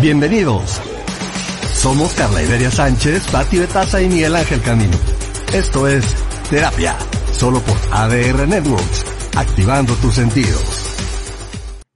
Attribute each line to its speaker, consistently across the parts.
Speaker 1: Bienvenidos. Somos Carla Iberia Sánchez, Pati Betasa y Miguel Ángel Camino. Esto es Terapia, solo por ADR Networks, activando tus sentidos.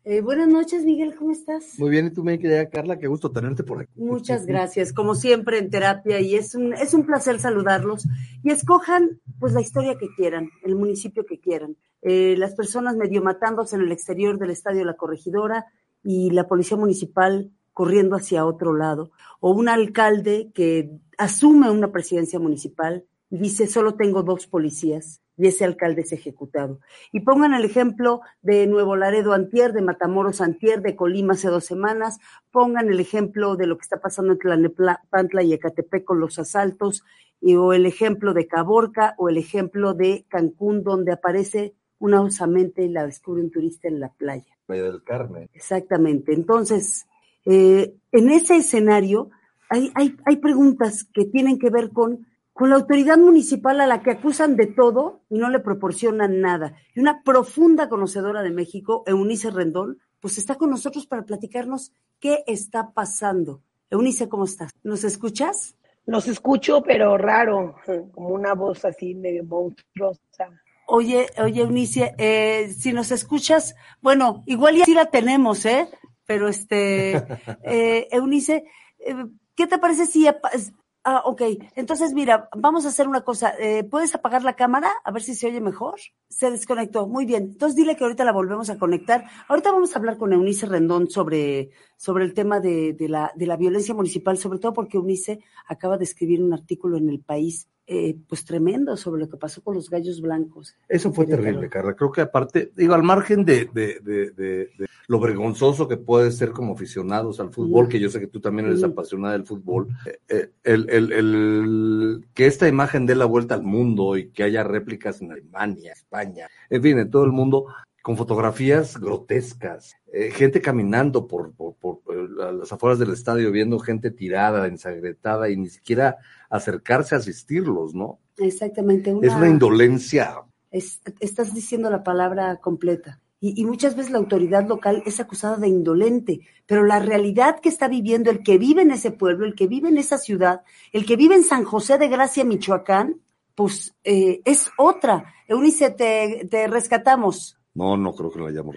Speaker 2: Eh, buenas noches, Miguel, ¿cómo estás?
Speaker 3: Muy bien, y tú, mi querida Carla, qué gusto tenerte por aquí.
Speaker 2: Muchas gracias, como siempre en terapia, y es un, es un placer saludarlos. Y escojan, pues, la historia que quieran, el municipio que quieran. Eh, las personas medio matándose en el exterior del Estadio La Corregidora y la Policía Municipal corriendo hacia otro lado, o un alcalde que asume una presidencia municipal y dice, solo tengo dos policías, y ese alcalde es ejecutado. Y pongan el ejemplo de Nuevo Laredo Antier, de Matamoros Antier, de Colima hace dos semanas, pongan el ejemplo de lo que está pasando en Tlanepantla y Ecatepec con los asaltos, y, o el ejemplo de Caborca, o el ejemplo de Cancún, donde aparece una osamente y la descubre un turista en la playa.
Speaker 3: Playa del Carmen.
Speaker 2: Exactamente. Entonces, eh, en ese escenario hay, hay, hay, preguntas que tienen que ver con, con la autoridad municipal a la que acusan de todo y no le proporcionan nada. Y una profunda conocedora de México, Eunice Rendón, pues está con nosotros para platicarnos qué está pasando. Eunice, ¿cómo estás? ¿Nos escuchas?
Speaker 4: Los escucho, pero raro, como una voz así medio monstruosa.
Speaker 2: Oye, oye, Eunice, eh, si nos escuchas, bueno, igual ya sí la tenemos, ¿eh? Pero este, eh, Eunice, eh, ¿qué te parece si... Ah, ok. Entonces, mira, vamos a hacer una cosa. Eh, ¿Puedes apagar la cámara? A ver si se oye mejor. Se desconectó. Muy bien. Entonces, dile que ahorita la volvemos a conectar. Ahorita vamos a hablar con Eunice Rendón sobre, sobre el tema de, de, la, de la violencia municipal, sobre todo porque Eunice acaba de escribir un artículo en El País eh, pues tremendo sobre lo que pasó con los gallos blancos.
Speaker 3: Eso fue terrible, Carla. Creo que aparte, digo, al margen de, de, de, de, lo vergonzoso que puede ser como aficionados al fútbol, que yo sé que tú también eres apasionada del fútbol, eh, el, el, el, que esta imagen dé la vuelta al mundo y que haya réplicas en Alemania, España, en fin, en todo el mundo, con fotografías grotescas, eh, gente caminando por, por, por, las afueras del estadio, viendo gente tirada, ensagretada y ni siquiera acercarse a asistirlos, ¿no?
Speaker 2: Exactamente.
Speaker 3: Una, es una indolencia.
Speaker 2: Es, estás diciendo la palabra completa. Y, y, muchas veces la autoridad local es acusada de indolente, pero la realidad que está viviendo el que vive en ese pueblo, el que vive en esa ciudad, el que vive en San José de Gracia, Michoacán, pues eh, es otra. Eunice, te, te rescatamos.
Speaker 3: No, no creo que la hayamos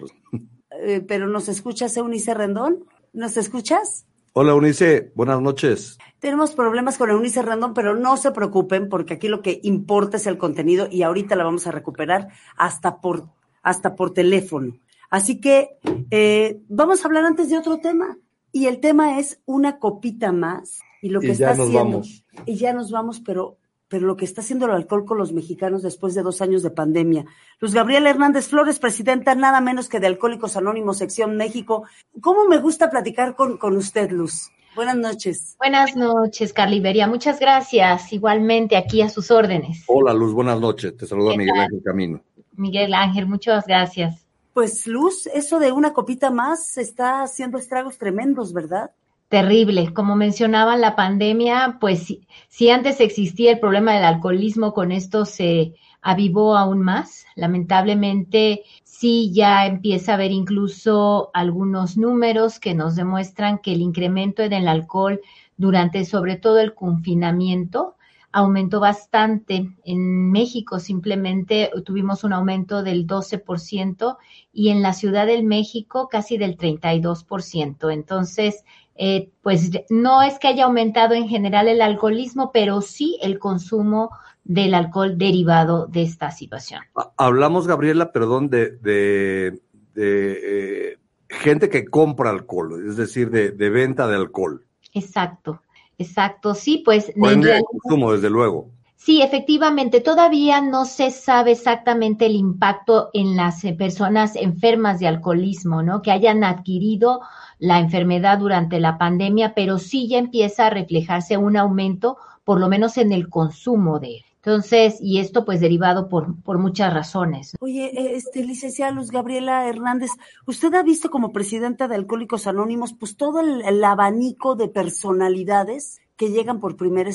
Speaker 2: eh, pero ¿nos escuchas, Eunice Rendón? ¿Nos escuchas?
Speaker 3: Hola, Eunice. Buenas noches.
Speaker 2: Tenemos problemas con Eunice Rendón, pero no se preocupen porque aquí lo que importa es el contenido y ahorita la vamos a recuperar hasta por, hasta por teléfono. Así que eh, vamos a hablar antes de otro tema. Y el tema es una copita más. Y lo que
Speaker 3: y
Speaker 2: está
Speaker 3: ya nos
Speaker 2: haciendo.
Speaker 3: Vamos.
Speaker 2: Y ya nos vamos, pero pero lo que está haciendo el alcohol con los mexicanos después de dos años de pandemia. Luz Gabriela Hernández Flores, presidenta nada menos que de Alcohólicos Anónimos, sección México. ¿Cómo me gusta platicar con, con usted, Luz? Buenas noches.
Speaker 5: Buenas noches, Carliberia. Muchas gracias. Igualmente, aquí a sus órdenes.
Speaker 3: Hola, Luz. Buenas noches. Te saluda Miguel Ángel Camino.
Speaker 5: Miguel Ángel, muchas gracias.
Speaker 2: Pues, Luz, eso de una copita más está haciendo estragos tremendos, ¿verdad?
Speaker 5: Terrible. Como mencionaba la pandemia, pues si, si, antes existía el problema del alcoholismo, con esto se avivó aún más. Lamentablemente, sí ya empieza a haber incluso algunos números que nos demuestran que el incremento en el alcohol durante sobre todo el confinamiento aumentó bastante. En México simplemente tuvimos un aumento del 12% y en la Ciudad del México casi del 32%. Entonces, eh, pues no es que haya aumentado en general el alcoholismo, pero sí el consumo del alcohol derivado de esta situación.
Speaker 3: Hablamos, Gabriela, perdón, de, de, de eh, gente que compra alcohol, es decir, de, de, venta de alcohol.
Speaker 5: Exacto, exacto, sí, pues.
Speaker 3: El consumo, desde luego.
Speaker 5: Sí, efectivamente, todavía no se sabe exactamente el impacto en las personas enfermas de alcoholismo, ¿no? Que hayan adquirido la enfermedad durante la pandemia, pero sí ya empieza a reflejarse un aumento, por lo menos en el consumo de él. Entonces, y esto pues derivado por, por muchas razones.
Speaker 2: Oye, este, licenciada Luz Gabriela Hernández, usted ha visto como presidenta de Alcohólicos Anónimos, pues todo el, el abanico de personalidades que llegan por primera,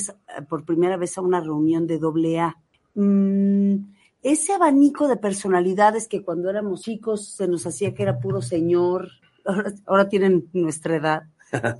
Speaker 2: por primera vez a una reunión de doble A. Mm, ese abanico de personalidades que cuando éramos chicos se nos hacía que era puro señor, ahora, ahora tienen nuestra edad,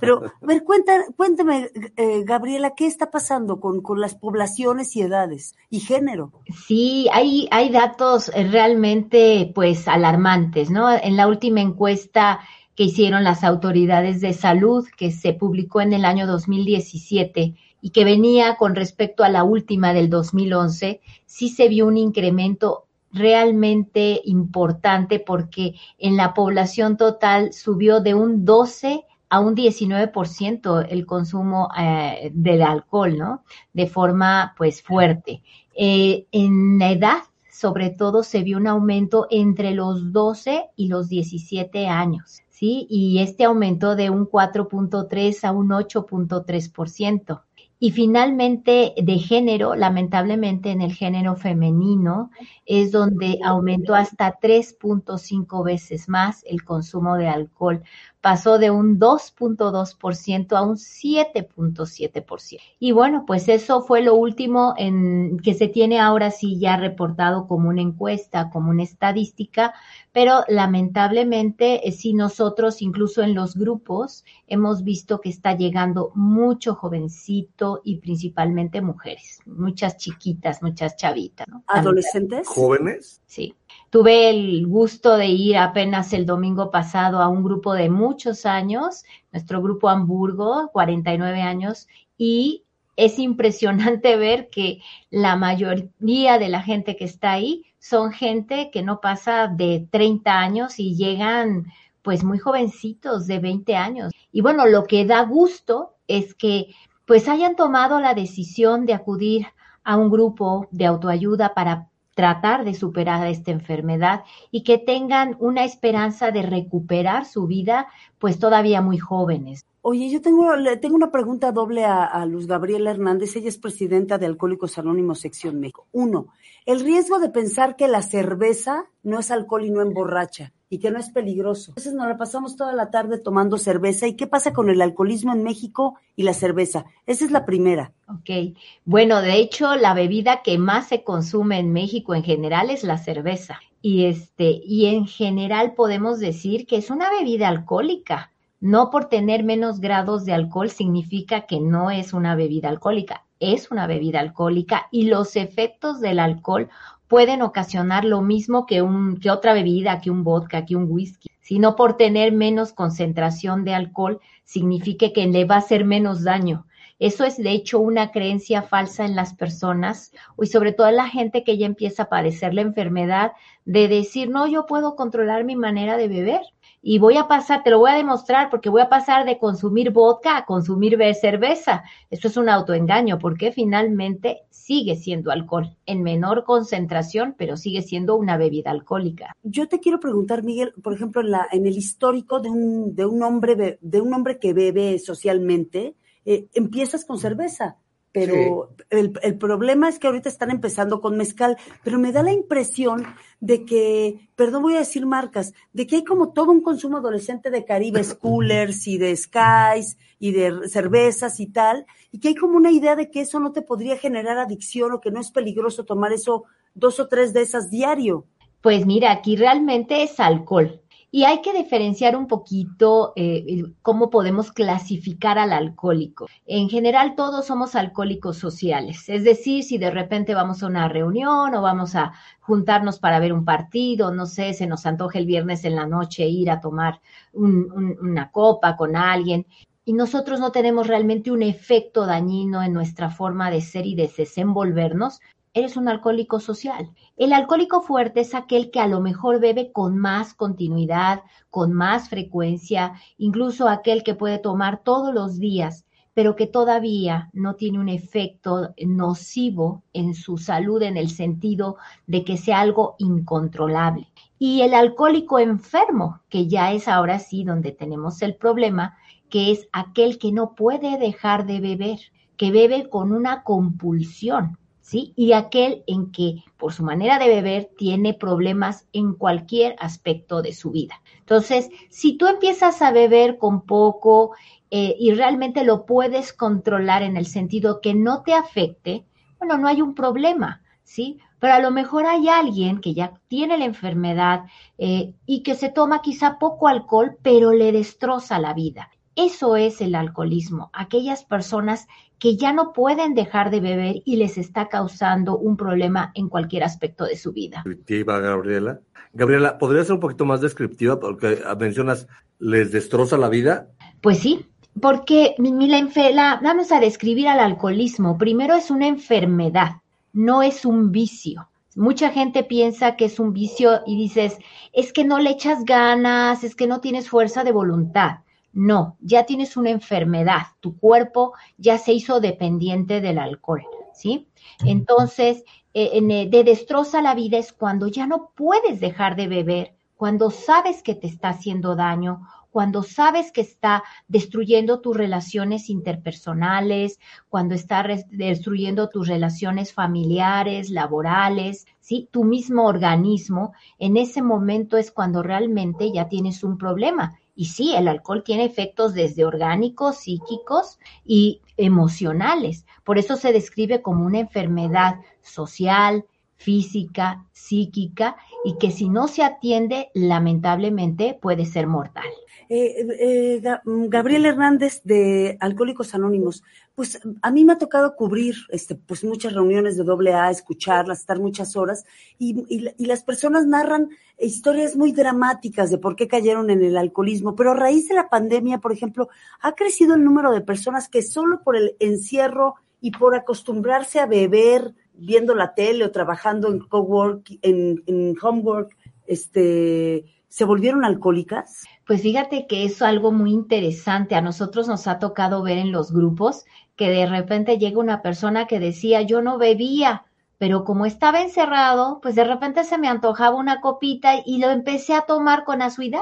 Speaker 2: Pero, a ver, cuenta, cuéntame, eh, Gabriela, ¿qué está pasando con, con las poblaciones y edades y género?
Speaker 5: Sí, hay, hay datos realmente, pues, alarmantes, ¿no? En la última encuesta que hicieron las autoridades de salud, que se publicó en el año 2017 y que venía con respecto a la última del 2011, sí se vio un incremento realmente importante porque en la población total subió de un 12 a un 19% el consumo eh, del alcohol, ¿no? De forma, pues, fuerte. Eh, en edad, sobre todo, se vio un aumento entre los 12 y los 17 años, Y este aumentó de un 4.3 a un 8.3%. Y finalmente, de género, lamentablemente en el género femenino, es donde aumentó hasta 3.5 veces más el consumo de alcohol pasó de un 2.2% a un 7.7%. Y bueno, pues eso fue lo último en que se tiene ahora sí ya reportado como una encuesta, como una estadística, pero lamentablemente eh, si nosotros incluso en los grupos hemos visto que está llegando mucho jovencito y principalmente mujeres, muchas chiquitas, muchas chavitas.
Speaker 2: ¿Adolescentes?
Speaker 3: ¿Jóvenes?
Speaker 5: Sí. Tuve el gusto de ir apenas el domingo pasado a un grupo de muchos años, nuestro grupo Hamburgo, 49 años, y es impresionante ver que la mayoría de la gente que está ahí son gente que no pasa de 30 años y llegan pues muy jovencitos de 20 años. Y bueno, lo que da gusto es que pues hayan tomado la decisión de acudir a un grupo de autoayuda para tratar de superar esta enfermedad y que tengan una esperanza de recuperar su vida, pues todavía muy jóvenes.
Speaker 2: Oye, yo tengo, tengo una pregunta doble a, a, Luz Gabriela Hernández. Ella es presidenta de Alcohólicos Anónimos Sección México. Uno, el riesgo de pensar que la cerveza no es alcohol y no emborracha y que no es peligroso. Entonces nos la pasamos toda la tarde tomando cerveza. ¿Y qué pasa con el alcoholismo en México y la cerveza? Esa es la primera.
Speaker 5: Ok. Bueno, de hecho, la bebida que más se consume en México en general es la cerveza. Y este, y en general podemos decir que es una bebida alcohólica. No por tener menos grados de alcohol significa que no es una bebida alcohólica. Es una bebida alcohólica y los efectos del alcohol pueden ocasionar lo mismo que, un, que otra bebida, que un vodka, que un whisky, sino por tener menos concentración de alcohol significa que le va a hacer menos daño. Eso es de hecho una creencia falsa en las personas y sobre todo en la gente que ya empieza a padecer la enfermedad de decir, no, yo puedo controlar mi manera de beber y voy a pasar, te lo voy a demostrar porque voy a pasar de consumir vodka a consumir cerveza. Esto es un autoengaño porque finalmente sigue siendo alcohol en menor concentración, pero sigue siendo una bebida alcohólica.
Speaker 2: Yo te quiero preguntar, Miguel, por ejemplo, en, la, en el histórico de un, de un hombre de un hombre que bebe socialmente, eh, empiezas con cerveza pero sí. el, el, problema es que ahorita están empezando con mezcal, pero me da la impresión de que, perdón, voy a decir marcas, de que hay como todo un consumo adolescente de Caribes Coolers y de Skies y de cervezas y tal, y que hay como una idea de que eso no te podría generar adicción o que no es peligroso tomar eso dos o tres de esas diario.
Speaker 5: Pues mira, aquí realmente es alcohol. Y hay que diferenciar un poquito eh, cómo podemos clasificar al alcohólico. En general, todos somos alcohólicos sociales. Es decir, si de repente vamos a una reunión o vamos a juntarnos para ver un partido, no sé, se nos antoja el viernes en la noche ir a tomar un, un, una copa con alguien. Y nosotros no tenemos realmente un efecto dañino en nuestra forma de ser y de desenvolvernos, eres un alcohólico social. El alcohólico fuerte es aquel que a lo mejor bebe con más continuidad, con más frecuencia, incluso aquel que puede tomar todos los días, pero que todavía no tiene un efecto nocivo en su salud en el sentido de que sea algo incontrolable. Y el alcohólico enfermo, que ya es ahora sí donde tenemos el problema, que es aquel que no puede dejar de beber, que bebe con una compulsión, ¿sí? Y aquel en que por su manera de beber tiene problemas en cualquier aspecto de su vida. Entonces, si tú empiezas a beber con poco eh, y realmente lo puedes controlar en el sentido que no te afecte, bueno, no hay un problema, ¿sí? Pero a lo mejor hay alguien que ya tiene la enfermedad eh, y que se toma quizá poco alcohol, pero le destroza la vida. Eso es el alcoholismo, aquellas personas que ya no pueden dejar de beber y les está causando un problema en cualquier aspecto de su vida.
Speaker 3: Descriptiva, Gabriela. Gabriela, ¿podría ser un poquito más descriptiva? Porque mencionas, ¿les destroza la vida?
Speaker 5: Pues sí, porque la, vamos a describir al alcoholismo. Primero es una enfermedad, no es un vicio. Mucha gente piensa que es un vicio y dices, es que no le echas ganas, es que no tienes fuerza de voluntad. No, ya tienes una enfermedad, tu cuerpo ya se hizo dependiente del alcohol, ¿sí? Entonces, eh, eh, de destroza la vida es cuando ya no puedes dejar de beber, cuando sabes que te está haciendo daño, cuando sabes que está destruyendo tus relaciones interpersonales, cuando está destruyendo tus relaciones familiares, laborales, ¿sí? Tu mismo organismo, en ese momento es cuando realmente ya tienes un problema y sí, el alcohol tiene efectos desde orgánicos, psíquicos y emocionales. Por eso se describe como una enfermedad social, física, psíquica y que si no se atiende, lamentablemente puede ser mortal.
Speaker 2: Eh, eh, mm, Gabriel Hernández de Alcohólicos Anónimos, pues a mí me ha tocado cubrir este, pues muchas reuniones de doble A, escucharlas, estar muchas horas, y, y, las personas narran historias muy dramáticas de por qué cayeron en el alcoholismo, pero a raíz de la pandemia, por ejemplo, ha crecido el número de personas que solo por el encierro y por acostumbrarse a beber viendo la tele o trabajando en cowork, en, en homework, este, se volvieron alcohólicas?
Speaker 5: Pues fíjate que es algo muy interesante. A nosotros nos ha tocado ver en los grupos que de repente llega una persona que decía, yo no bebía, pero como estaba encerrado, pues de repente se me antojaba una copita y lo empecé a tomar con asuidad.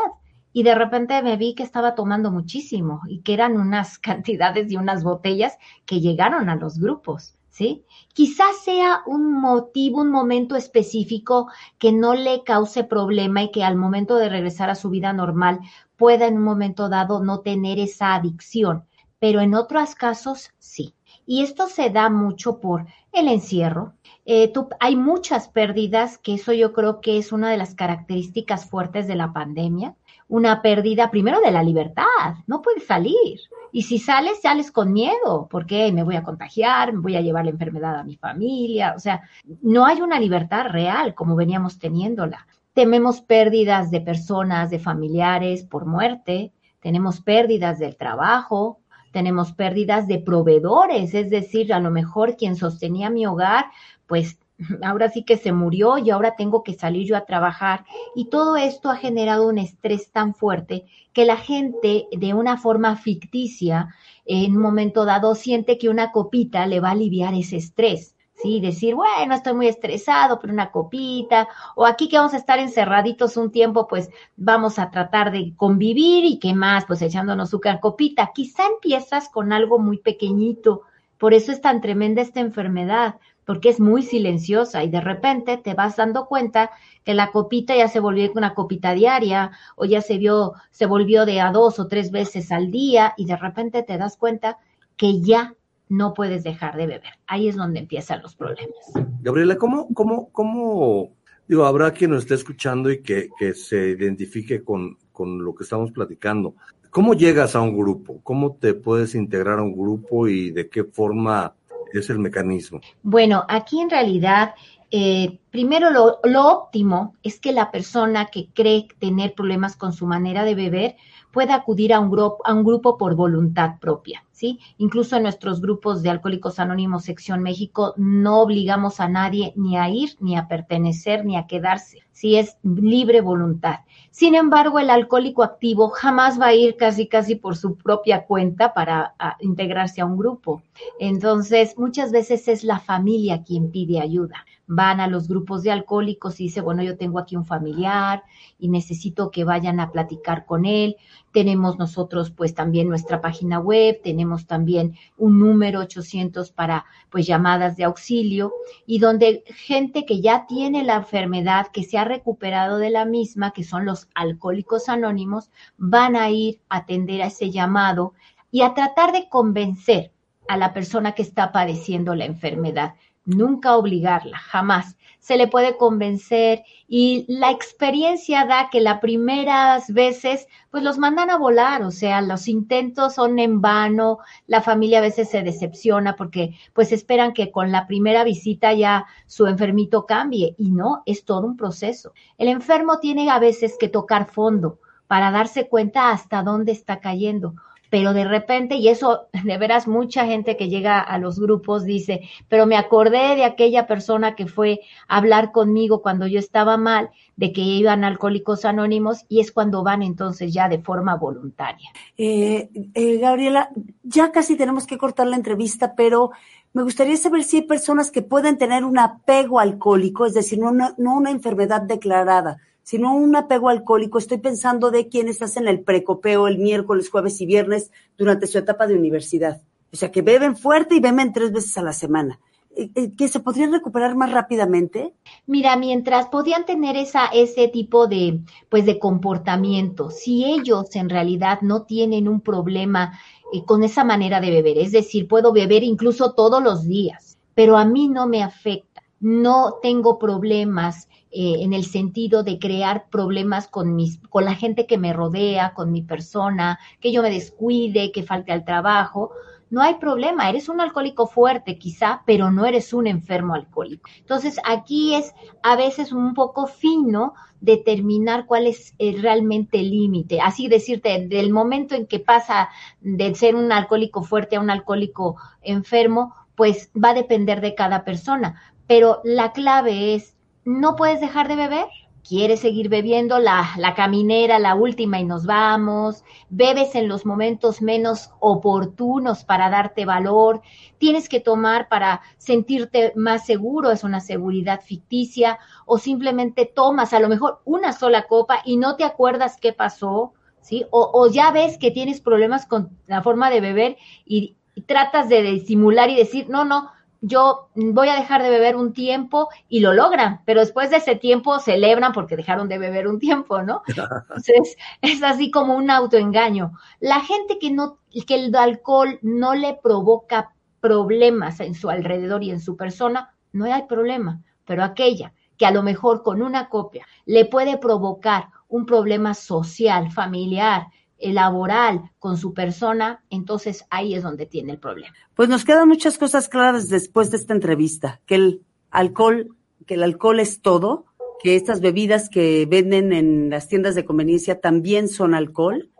Speaker 5: Y de repente me vi que estaba tomando muchísimo y que eran unas cantidades y unas botellas que llegaron a los grupos. ¿Sí? Quizás sea un motivo, un momento específico que no le cause problema y que al momento de regresar a su vida normal pueda en un momento dado no tener esa adicción, pero en otros casos sí. Y esto se da mucho por el encierro. Eh, hay muchas pérdidas, que eso yo creo que es una de las características fuertes de la pandemia. Una pérdida primero de la libertad, no puedes salir y si sales, sales con miedo, porque me voy a contagiar, me voy a llevar la enfermedad a mi familia. O sea, no hay una libertad real como veníamos teniéndola. Tememos pérdidas de personas, de familiares por muerte, tenemos pérdidas del trabajo, tenemos pérdidas de proveedores, es decir, a lo mejor quien sostenía mi hogar, pues ahora sí que se murió y ahora tengo que salir yo a trabajar. Y todo esto ha generado un estrés tan fuerte que la gente de una forma ficticia, en un momento dado, siente que una copita le va a aliviar ese estrés. Sí, decir, bueno, estoy muy estresado, pero una copita, o aquí que vamos a estar encerraditos un tiempo, pues vamos a tratar de convivir y qué más, pues echándonos su copita. Quizá empiezas con algo muy pequeñito, por eso es tan tremenda esta enfermedad, porque es muy silenciosa y de repente te vas dando cuenta que la copita ya se volvió una copita diaria o ya se vio, se volvió de a dos o tres veces al día y de repente te das cuenta que ya no puedes dejar de beber. Ahí es donde empiezan los problemas.
Speaker 3: Gabriela, ¿cómo, cómo, cómo, digo, habrá quien nos esté escuchando y que, que se identifique con, con lo que estamos platicando? ¿Cómo llegas a un grupo? ¿Cómo te puedes integrar a un grupo y de qué forma es el mecanismo?
Speaker 5: Bueno, aquí en realidad, eh, primero lo, óptimo es que la persona que cree tener problemas con su manera de beber pueda acudir a un, grupo, a un grupo por voluntad propia, ¿sí? Incluso en nuestros grupos de Alcohólicos Anónimos Sección México no obligamos a nadie ni a ir, ni a pertenecer, ni a quedarse, ¿sí? Es libre voluntad. Sin embargo, el alcohólico activo jamás va a ir casi casi por su propia cuenta para integrarse a un grupo. Entonces, muchas veces es la familia quien pide ayuda. Van a los grupos de alcohólicos y dice, bueno, yo tengo aquí un familiar y necesito que vayan a platicar con él. Tenemos nosotros pues también nuestra página web, tenemos también un número 800 para pues llamadas de auxilio y donde gente que ya tiene la enfermedad, que se ha recuperado de la misma, que son los alcohólicos anónimos, van a ir a atender a ese llamado y a tratar de convencer a la persona que está padeciendo la enfermedad nunca obligarla, jamás. Se le puede convencer y la experiencia da que las primeras veces pues los mandan a volar, o sea, los intentos son en vano, la familia a veces se decepciona porque pues esperan que con la primera visita ya su enfermito cambie y no, es todo un proceso. El enfermo tiene a veces que tocar fondo para darse cuenta hasta dónde está cayendo pero de repente, y eso de veras mucha gente que llega a los grupos dice, pero me acordé de aquella persona que fue a hablar conmigo cuando yo estaba mal, de que iban alcohólicos anónimos, y es cuando van entonces ya de forma voluntaria.
Speaker 2: Eh, eh, Gabriela, ya casi tenemos que cortar la entrevista, pero me gustaría saber si hay personas que pueden tener un apego alcohólico, es decir, no no una enfermedad declarada, sino un apego alcohólico. Estoy pensando de quienes hacen el precopeo el miércoles, jueves y viernes durante su etapa de universidad. O sea, que beben fuerte y beben tres veces a la semana. Eh, eh, ¿Que se podrían recuperar más rápidamente?
Speaker 5: Mira, mientras podían tener esa, ese tipo de, pues, de comportamiento, si ellos en realidad no tienen un problema eh, con esa manera de beber, es decir, puedo beber incluso todos los días, pero a mí no me afecta, no tengo problemas eh, en el sentido de crear problemas con, mis, con la gente que me rodea, con mi persona, que yo me descuide, que falte al trabajo. No hay problema, eres un alcohólico fuerte quizá, pero no eres un enfermo alcohólico. Entonces aquí es a veces un poco fino determinar cuál es realmente el límite. Así decirte, del momento en que pasa de ser un alcohólico fuerte a un alcohólico enfermo, pues va a depender de cada persona. Pero la clave es no puedes dejar de beber. Quieres seguir bebiendo la, la, caminera, la última y nos vamos. Bebes en los momentos menos oportunos para darte valor. Tienes que tomar para sentirte más seguro, es una seguridad ficticia. O simplemente tomas a lo mejor una sola copa y no te acuerdas qué pasó, ¿sí? O, o ya ves que tienes problemas con la forma de beber y, y tratas de disimular y decir, no, no, yo voy a dejar de beber un tiempo y lo logran, pero después de ese tiempo celebran porque dejaron de beber un tiempo, ¿no? Entonces, es así como un autoengaño. La gente que no, que el alcohol no le provoca problemas en su alrededor y en su persona, no hay problema, pero aquella que a lo mejor con una copia le puede provocar un problema social, familiar, laboral con su persona, entonces ahí es donde tiene el problema.
Speaker 2: Pues nos quedan muchas cosas claras después de esta entrevista, que el alcohol, que el alcohol es todo, que estas bebidas que venden en las tiendas de conveniencia también son alcohol,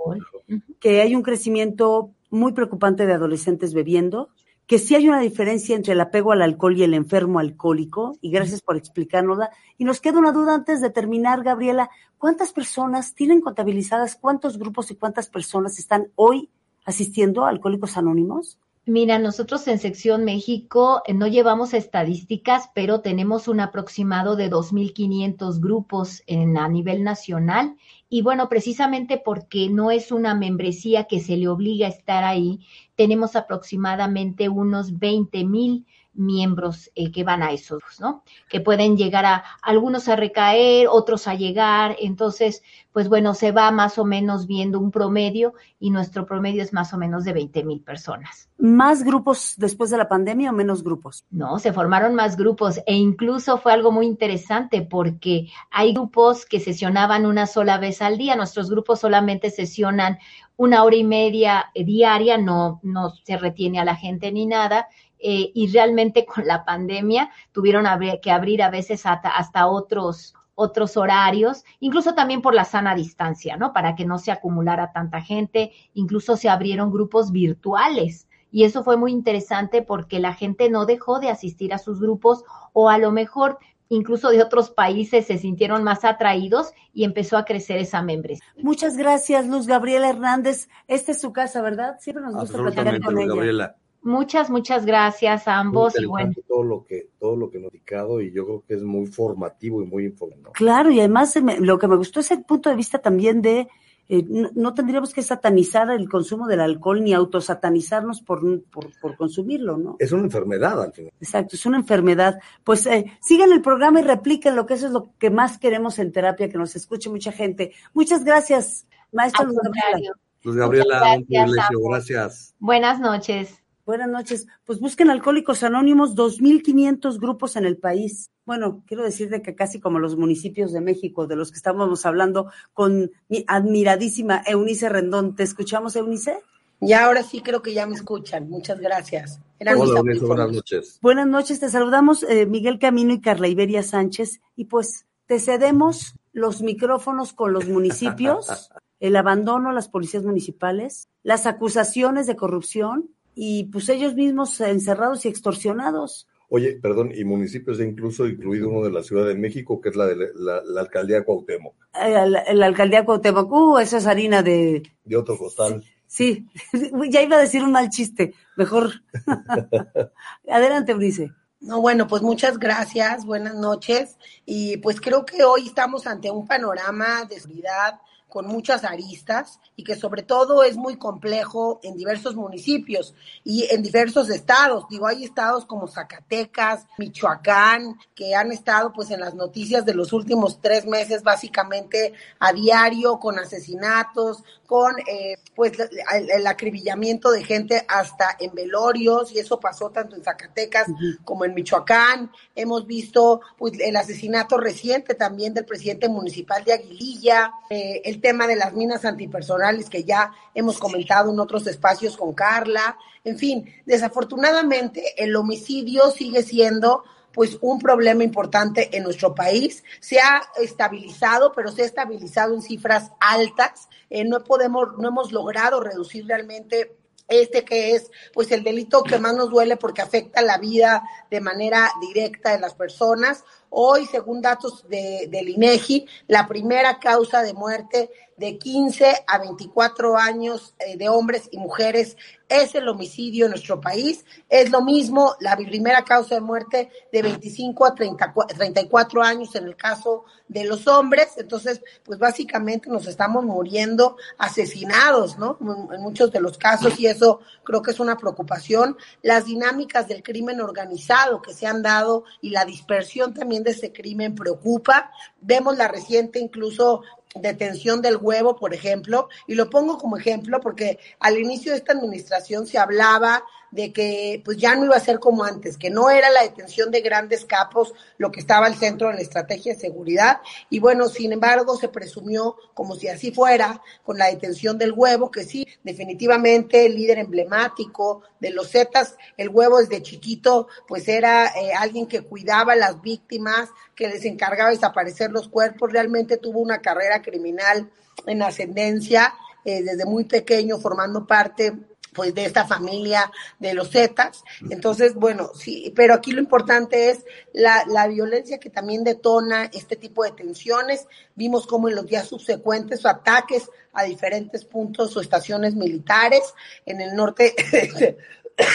Speaker 2: que hay un crecimiento muy preocupante de adolescentes bebiendo, que sí hay una diferencia entre el apego al alcohol y el enfermo alcohólico, y gracias por explicárnosla. Y nos queda una duda antes de terminar, Gabriela, ¿cuántas personas tienen contabilizadas, cuántos grupos y cuántas personas están hoy asistiendo a Alcohólicos Anónimos?
Speaker 5: Mira, nosotros en Sección México eh, no llevamos estadísticas, pero tenemos un aproximado de 2.500 grupos en, a nivel nacional. Y bueno, precisamente porque no es una membresía que se le obliga a estar ahí, tenemos aproximadamente unos 20 mil miembros eh, que van a esos, ¿no? Que pueden llegar a algunos a recaer, otros a llegar. Entonces, pues bueno, se va más o menos viendo un promedio y nuestro promedio es más o menos de 20 mil personas.
Speaker 2: ¿Más grupos después de la pandemia o menos grupos?
Speaker 5: No, se formaron más grupos e incluso fue algo muy interesante porque hay grupos que sesionaban una sola vez al día. Nuestros grupos solamente sesionan una hora y media diaria, no, no se retiene a la gente ni nada eh, y realmente con la pandemia tuvieron que abrir a veces hasta, hasta otros otros horarios, incluso también por la sana distancia, ¿no? Para que no se acumulara tanta gente, incluso se abrieron grupos virtuales. Y eso fue muy interesante porque la gente no dejó de asistir a sus grupos o a lo mejor incluso de otros países se sintieron más atraídos y empezó a crecer esa membresía.
Speaker 2: Muchas gracias, Luz Gabriela Hernández. Esta es su casa, ¿verdad? Siempre nos gusta platicar con ella. Gabriela.
Speaker 5: Muchas, muchas gracias a ambos.
Speaker 3: y bueno. Todo lo que, todo lo que nos indicado y yo creo que es muy formativo y muy informativo.
Speaker 2: Claro, y además lo que me gustó es el punto de vista también de eh, no, tendríamos que satanizar el consumo del alcohol ni autosatanizarnos por, por, por, consumirlo, ¿no?
Speaker 3: Es una enfermedad al final.
Speaker 2: Exacto, es una enfermedad. Pues eh, sigan el programa y repliquen lo que eso es lo que más queremos en terapia, que nos escuche mucha gente. Muchas gracias, maestro Luz
Speaker 3: Gabriela. Luz Gabriela, un privilegio, gracias.
Speaker 5: Buenas noches.
Speaker 2: Buenas noches. Pues busquen Alcohólicos Anónimos, 2.500 grupos en el país. Bueno, quiero decirte que casi como los municipios de México, de los que estábamos hablando con mi admiradísima Eunice Rendón. ¿Te escuchamos, Eunice?
Speaker 4: Ya ahora sí creo que ya me escuchan. Muchas gracias.
Speaker 3: Hola, Eunice, buenas noches.
Speaker 2: Buenas noches, te saludamos eh, Miguel Camino y Carla Iberia Sánchez. Y pues te cedemos los micrófonos con los municipios, el abandono a las policías municipales, las acusaciones de corrupción y pues ellos mismos encerrados y extorsionados.
Speaker 3: Oye, perdón, y municipios de incluso incluido uno de la Ciudad de México, que es la de la, la alcaldía Cuauhtémoc.
Speaker 2: La, alcaldía Cuauhtémoc, uh, esa es harina de...
Speaker 3: De otro costal.
Speaker 2: Sí, ya iba a decir un mal chiste, mejor. Adelante, Brice.
Speaker 4: No, bueno, pues muchas gracias, buenas noches. Y pues creo que hoy estamos ante un panorama de seguridad con muchas aristas y que sobre todo es muy complejo en diversos municipios y en diversos estados. Digo, hay estados como Zacatecas, Michoacán, que han estado pues en las noticias de los últimos tres meses básicamente a diario con asesinatos, con eh, pues el, el, acribillamiento de gente hasta en velorios y eso pasó tanto en Zacatecas uh -huh. como en Michoacán. Hemos visto pues el asesinato reciente también del presidente municipal de Aguililla, eh, el tema de las minas antipersonales que ya hemos comentado en otros espacios con Carla. En fin, desafortunadamente el homicidio sigue siendo pues un problema importante en nuestro país. Se ha estabilizado, pero se ha estabilizado en cifras altas. Eh, no podemos, no hemos logrado reducir realmente este que es pues el delito que más nos duele porque afecta la vida de manera directa de las personas. Hoy, según datos de, del INEGI, la primera causa de muerte de 15 a 24 años eh, de hombres y mujeres es el homicidio en nuestro país. Es lo mismo la primera causa de muerte de 25 a 30, 34 años en el caso de los hombres. Entonces, pues básicamente nos estamos muriendo asesinados, ¿no? En muchos de los casos y eso creo que es una preocupación. Las dinámicas del crimen organizado que se han dado y la dispersión también de ese crimen preocupa. Vemos la reciente incluso detención del huevo, por ejemplo, y lo pongo como ejemplo porque al inicio de esta administración se hablaba de que pues ya no iba a ser como antes, que no era la detención de grandes capos lo que estaba al centro de la estrategia de seguridad. Y bueno, sin embargo se presumió como si así fuera con la detención del huevo, que sí, definitivamente el líder emblemático de los Zetas, el huevo desde chiquito pues era eh, alguien que cuidaba a las víctimas, que les encargaba de desaparecer los cuerpos, realmente tuvo una carrera criminal en ascendencia eh, desde muy pequeño formando parte pues de esta familia de los Zetas. Entonces, bueno, sí, pero aquí lo importante es la, la, violencia que también detona este tipo de tensiones. Vimos como en los días subsecuentes ataques a diferentes puntos o estaciones militares en el norte,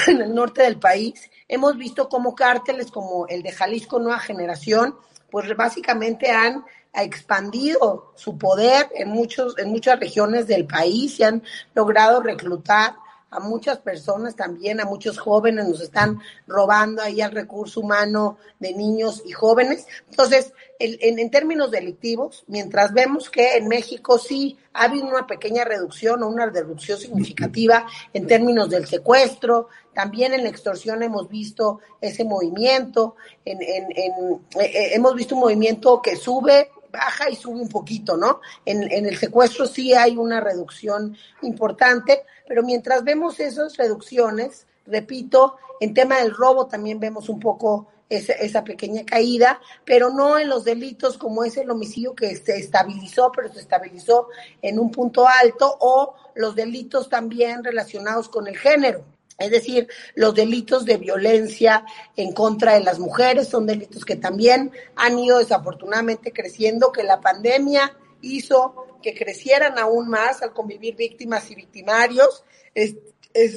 Speaker 4: en el norte del país. Hemos visto como cárteles como el de Jalisco Nueva Generación, pues básicamente han expandido su poder en muchos en muchas regiones del país y han logrado reclutar a muchas personas también, a muchos jóvenes, nos están robando ahí al recurso humano de niños y jóvenes. Entonces, el, en, en, términos delictivos, mientras vemos que en México sí ha habido una pequeña reducción o una reducción significativa en términos del secuestro, también en la extorsión hemos visto ese movimiento, en, en, eh, hemos visto un movimiento que sube baja y sube un poquito, ¿no? En, el secuestro sí hay una reducción importante, pero mientras vemos esas reducciones, repito, en tema del robo también vemos un poco esa, esa, pequeña caída, pero no en los delitos como es el homicidio que se estabilizó, pero se estabilizó en un punto alto, o los delitos también relacionados con el género. Es decir, los delitos de violencia en contra de las mujeres son delitos que también han ido desafortunadamente creciendo, que la pandemia hizo que crecieran aún más al convivir víctimas y victimarios. Es,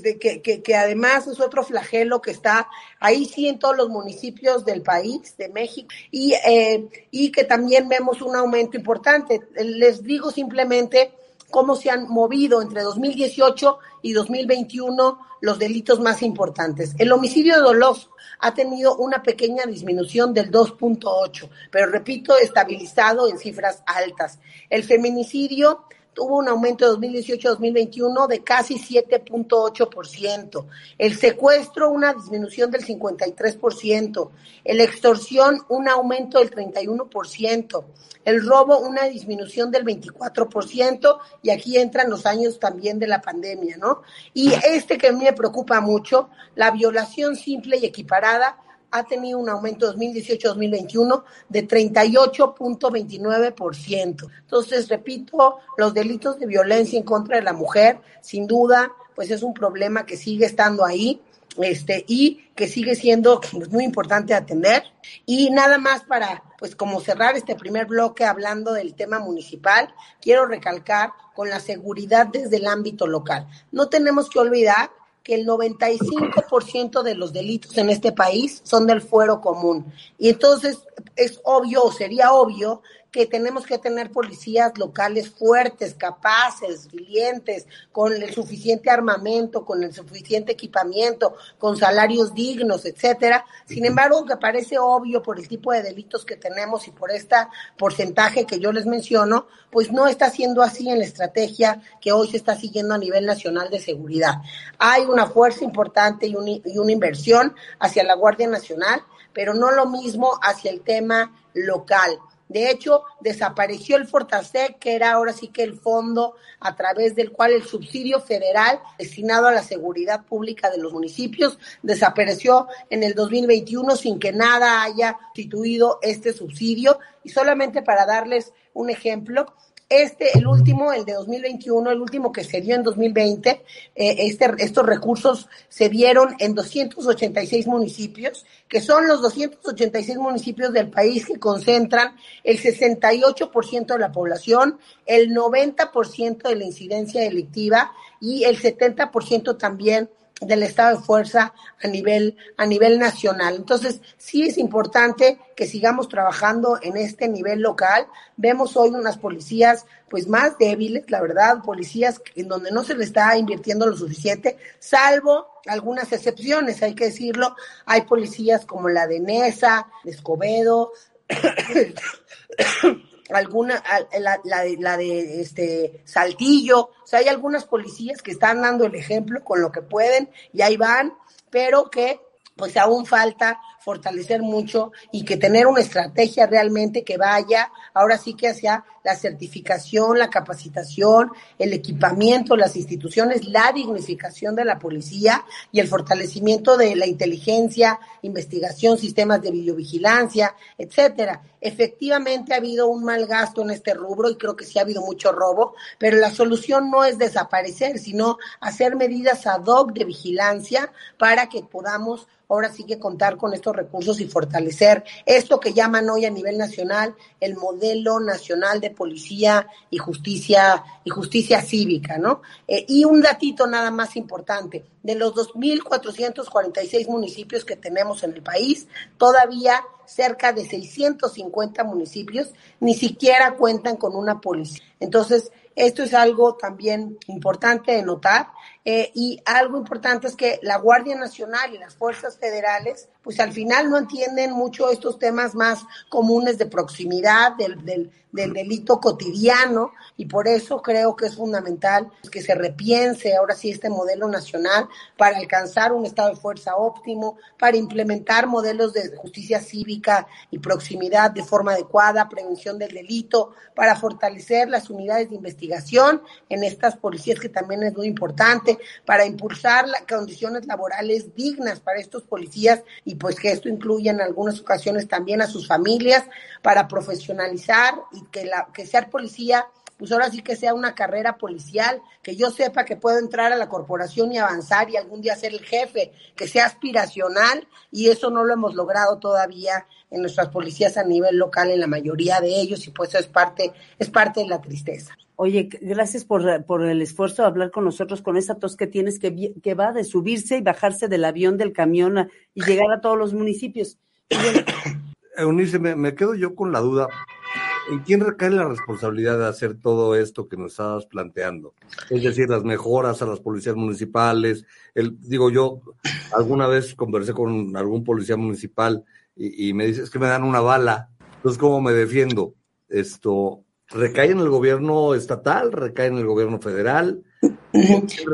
Speaker 4: de que, que, que, además es otro flagelo que está ahí sí en todos los municipios del país, de México, y, eh, y que también vemos un aumento importante. Les digo simplemente cómo se han movido entre 2018 y 2021 los delitos más importantes. El homicidio doloso ha tenido una pequeña disminución del 2.8, pero repito, estabilizado en cifras altas. El feminicidio tuvo un aumento de 2018-2021 de casi 7.8%. El secuestro, una disminución del 53%. El extorsión, un aumento del 31%. El robo, una disminución del 24%. Y aquí entran los años también de la pandemia, ¿no? Y este que a mí me preocupa mucho, la violación simple y equiparada, ha tenido un aumento 2018-2021 de 38.29%. Entonces, repito, los delitos de violencia en contra de la mujer, sin duda, pues es un problema que sigue estando ahí. Este, y que sigue siendo pues, muy importante atender. Y nada más para, pues como cerrar este primer bloque hablando del tema municipal, quiero recalcar con la seguridad desde el ámbito local. No tenemos que olvidar que el 95% de los delitos en este país son del fuero común. Y entonces es obvio, sería obvio, que tenemos que tener policías locales fuertes, capaces, resilientes, con el suficiente armamento, con el suficiente equipamiento, con salarios dignos, etcétera. Sin embargo, que parece obvio por el tipo de delitos que tenemos y por este porcentaje que yo les menciono, pues no está siendo así en la estrategia que hoy se está siguiendo a nivel nacional de seguridad. Hay una fuerza importante y, y una inversión hacia la Guardia Nacional, pero no lo mismo hacia el tema local. De hecho, desapareció el Fortasec, que era ahora sí que el fondo a través del cual el subsidio federal destinado a la seguridad pública de los municipios desapareció en el 2021 sin que nada haya instituido este subsidio. Y solamente para darles un ejemplo, este, el último, el de 2021, el último que se dio en 2020, eh, este, estos recursos se dieron en 286 municipios, que son los 286 municipios del país que concentran el 68% de la población, el 90% de la incidencia delictiva y el 70% también del estado de fuerza a nivel, a nivel nacional. Entonces, sí es importante que sigamos trabajando en este nivel local. Vemos hoy unas policías pues más débiles, la verdad, policías en donde no se le está invirtiendo lo suficiente, salvo algunas excepciones, hay que decirlo. Hay policías como la de Nesa, Escobedo, alguna, la, la, la, de este Saltillo, o sea, hay algunas policías que están dando el ejemplo con lo que pueden y ahí van, pero que pues aún falta fortalecer mucho y que tener una estrategia realmente que vaya ahora sí que hacia la certificación, la capacitación, el equipamiento, las instituciones, la dignificación de la policía y el fortalecimiento de la inteligencia, investigación, sistemas de videovigilancia, etcétera. Efectivamente ha habido un mal gasto en este rubro y creo que sí ha habido mucho robo, pero la solución no es desaparecer, sino hacer medidas ad hoc de vigilancia para que podamos ahora sí que contar con estos recursos y fortalecer esto que llaman hoy a nivel nacional el modelo nacional de policía y justicia y justicia cívica, ¿no? Eh, y un datito nada más importante, de los 2.446 municipios que tenemos en el país, todavía cerca de 650 municipios ni siquiera cuentan con una policía. Entonces, esto es algo también importante de notar eh, y algo importante es que la Guardia Nacional y las fuerzas federales, pues al final no entienden mucho estos temas más comunes de proximidad, del, del, del delito cotidiano, y por eso creo que es fundamental que se repiense ahora sí este modelo nacional para alcanzar un estado de fuerza óptimo, para implementar modelos de justicia cívica y proximidad de forma adecuada, prevención del delito, para fortalecer las unidades de investigación en estas policías que también es muy importante, para impulsar condiciones laborales dignas para estos policías y pues que esto incluya en algunas ocasiones también a sus familias, para profesionalizar y que, la, que ser policía pues ahora sí que sea una carrera policial, que yo sepa que puedo entrar a la corporación y avanzar y algún día ser el jefe, que sea aspiracional y eso no lo hemos logrado todavía en nuestras policías a nivel local en la mayoría de ellos y pues eso es parte es parte de la tristeza.
Speaker 2: Oye, gracias por, por, el esfuerzo de hablar con nosotros, con esa tos que tienes que, que va de subirse y bajarse del avión, del camión y llegar a todos los municipios.
Speaker 3: Eunice, me, me, quedo yo con la duda. ¿En quién recae la responsabilidad de hacer todo esto que nos estabas planteando? Es decir, las mejoras a las policías municipales. El, digo, yo alguna vez conversé con algún policía municipal y, y me dice, es que me dan una bala. Entonces, ¿cómo me defiendo? Esto, ¿Recae en el gobierno estatal? ¿Recae en el gobierno federal?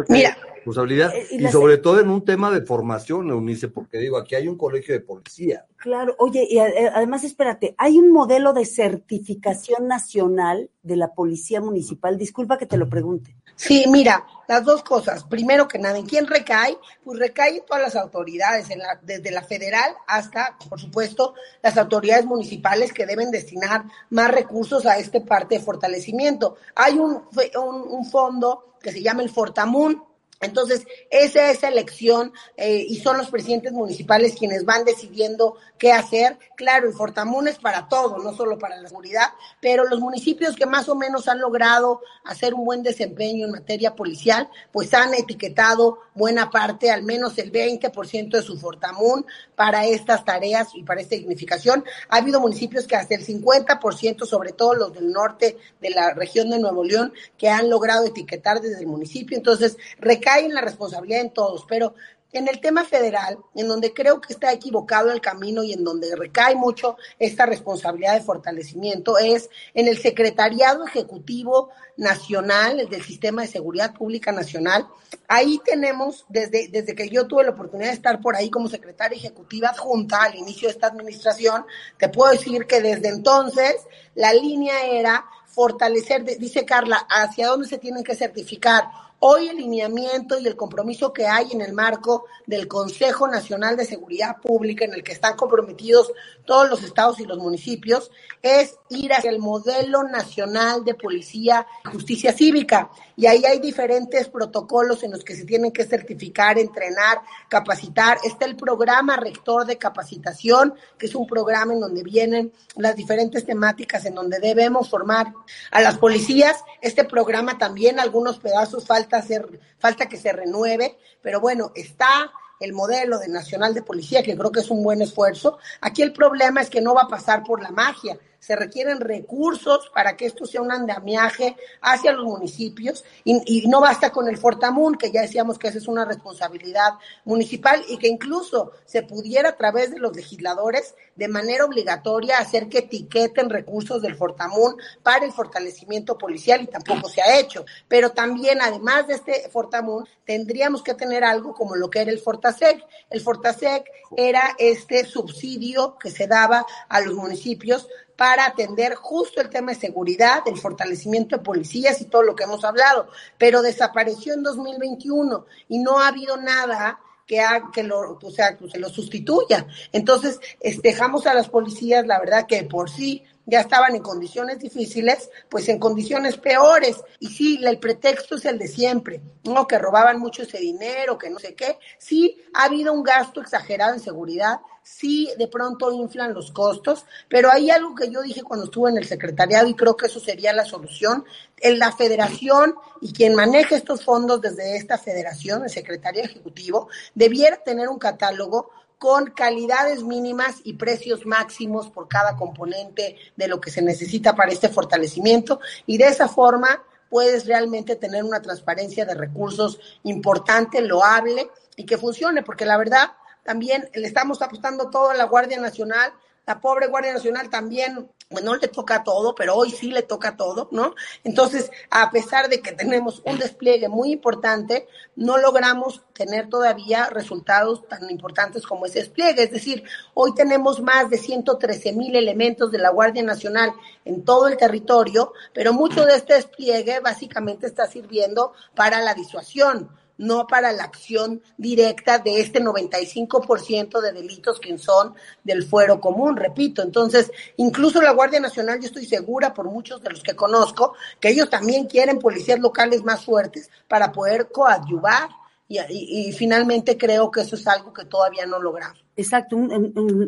Speaker 4: Mira,
Speaker 3: responsabilidad eh, y, sobre todo en un tema de formación, Eunice, porque digo, aquí hay un colegio de policía.
Speaker 2: Claro, oye, y eh, además, espérate, hay un modelo de certificación nacional de la Policía Municipal. Disculpa que te lo pregunte.
Speaker 4: Sí, mira, las dos cosas. Primero que nada, ¿en quién recae? Pues recae en todas las autoridades, en la, desde la federal hasta, por supuesto, las autoridades municipales que deben destinar más recursos a este parte de fortalecimiento. Hay un, un, un fondo que se llama el Fortamun, entonces, esa es elección eh, y son los presidentes municipales quienes van decidiendo qué hacer. Claro, el Fortamun es para todo, no solo para la seguridad, pero los municipios que más o menos han logrado hacer un buen desempeño en materia policial, pues han etiquetado buena parte, al menos el 20% de su Fortamun para estas tareas y para esta dignificación. Ha habido municipios que hasta el 50%, sobre todo los del norte de la región de Nuevo León, que han logrado etiquetar desde el municipio. Entonces, recae en la responsabilidad en todos, pero en el tema federal, en donde creo que está equivocado el camino y en donde recae mucho esta responsabilidad de fortalecimiento, es en el Secretariado Ejecutivo Nacional del Sistema de Seguridad Pública Nacional. Ahí tenemos, desde, desde que yo tuve la oportunidad de estar por ahí como secretaria ejecutiva adjunta al inicio de esta administración, te puedo decir que desde entonces la línea era fortalecer, dice Carla, hacia dónde se tienen que certificar Hoy el lineamiento y el compromiso que hay en el marco del Consejo Nacional de Seguridad Pública, en el que están comprometidos todos los estados y los municipios, es ir hacia el modelo nacional de policía y justicia cívica. Y ahí hay diferentes protocolos en los que se tienen que certificar, entrenar, capacitar. Está el programa rector de capacitación, que es un programa en donde vienen las diferentes temáticas en donde debemos formar a las policías. Este programa también, algunos pedazos faltan hacer, falta que se renueve, pero bueno, está el modelo de Nacional de Policía, que creo que es un buen esfuerzo. Aquí el problema es que no va a pasar por la magia se requieren recursos para que esto sea un andamiaje hacia los municipios y, no basta con el Fortamun, que ya decíamos que esa es una responsabilidad municipal y que incluso se pudiera a través de los legisladores de manera obligatoria hacer que etiqueten recursos del Fortamun para el fortalecimiento policial y tampoco se ha hecho. Pero también, además de este Fortamun, tendríamos que tener algo como lo que era el Fortasec. El Fortasec era este subsidio que se daba a los municipios para atender justo el tema de seguridad, el fortalecimiento de policías y todo lo que hemos hablado, pero desapareció en 2021 y no ha habido nada que, que lo, o sea, que se lo sustituya. Entonces, dejamos a las policías, la verdad que por sí ya estaban en condiciones difíciles, pues en condiciones peores. Y sí, el pretexto es el de siempre, ¿no? Que robaban mucho ese dinero, que no sé qué. Sí, ha habido un gasto exagerado en seguridad, sí, de pronto inflan los costos, pero hay algo que yo dije cuando estuve en el secretariado y creo que eso sería la solución. En la federación y quien maneja estos fondos desde esta federación, el secretario ejecutivo, debiera tener un catálogo con calidades mínimas y precios máximos por cada componente de lo que se necesita para este fortalecimiento y de esa forma puedes realmente tener una transparencia de recursos importante, loable y que funcione, porque la verdad también le estamos apostando todo a la Guardia Nacional, la pobre Guardia Nacional también no le toca todo, pero hoy sí le toca todo, ¿no? Entonces, a pesar de que tenemos un despliegue muy importante, no logramos tener todavía resultados tan importantes como ese despliegue. Es decir, hoy tenemos más de 113 mil elementos de la Guardia Nacional en todo el territorio, pero mucho de este despliegue básicamente está sirviendo para la disuasión no para la acción directa de este 95% de delitos que son del fuero común, repito. Entonces, incluso la Guardia Nacional, yo estoy segura por muchos de los que conozco, que ellos también quieren policías locales más fuertes para poder coadyuvar. Y, finalmente creo que eso es algo que todavía no logramos.
Speaker 2: Exacto,